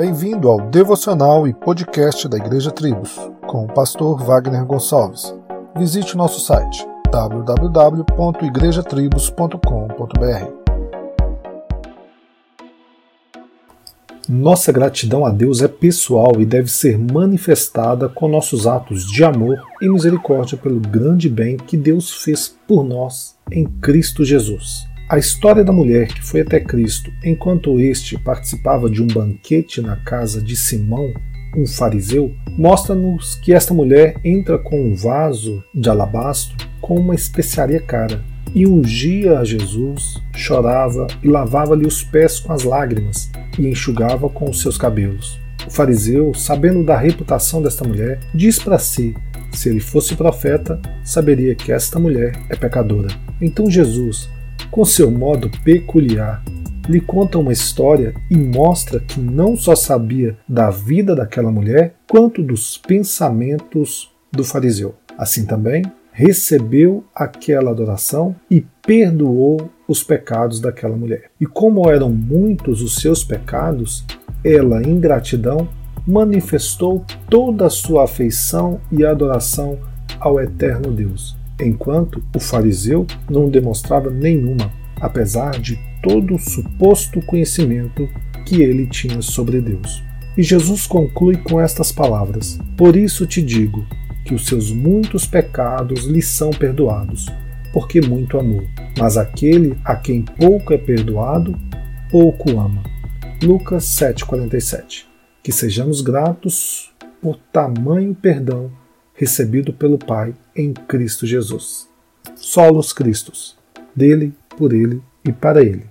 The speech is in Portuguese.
Bem-vindo ao devocional e podcast da Igreja Tribos, com o pastor Wagner Gonçalves. Visite nosso site www.igrejatribos.com.br. Nossa gratidão a Deus é pessoal e deve ser manifestada com nossos atos de amor e misericórdia pelo grande bem que Deus fez por nós em Cristo Jesus. A história da mulher que foi até Cristo enquanto este participava de um banquete na casa de Simão, um fariseu, mostra-nos que esta mulher entra com um vaso de alabastro com uma especiaria cara e ungia a Jesus, chorava e lavava-lhe os pés com as lágrimas e enxugava com os seus cabelos. O fariseu, sabendo da reputação desta mulher, diz para si: se ele fosse profeta, saberia que esta mulher é pecadora. Então Jesus, com seu modo peculiar, lhe conta uma história e mostra que não só sabia da vida daquela mulher, quanto dos pensamentos do fariseu. Assim também, recebeu aquela adoração e perdoou os pecados daquela mulher. E como eram muitos os seus pecados, ela, em gratidão, manifestou toda a sua afeição e adoração ao eterno Deus enquanto o fariseu não demonstrava nenhuma, apesar de todo o suposto conhecimento que ele tinha sobre Deus. E Jesus conclui com estas palavras: Por isso te digo que os seus muitos pecados lhe são perdoados, porque muito amou. Mas aquele a quem pouco é perdoado, pouco ama. Lucas 7,47 Que sejamos gratos por tamanho perdão recebido pelo Pai em Cristo Jesus. Solos Cristos, dele, por ele e para ele.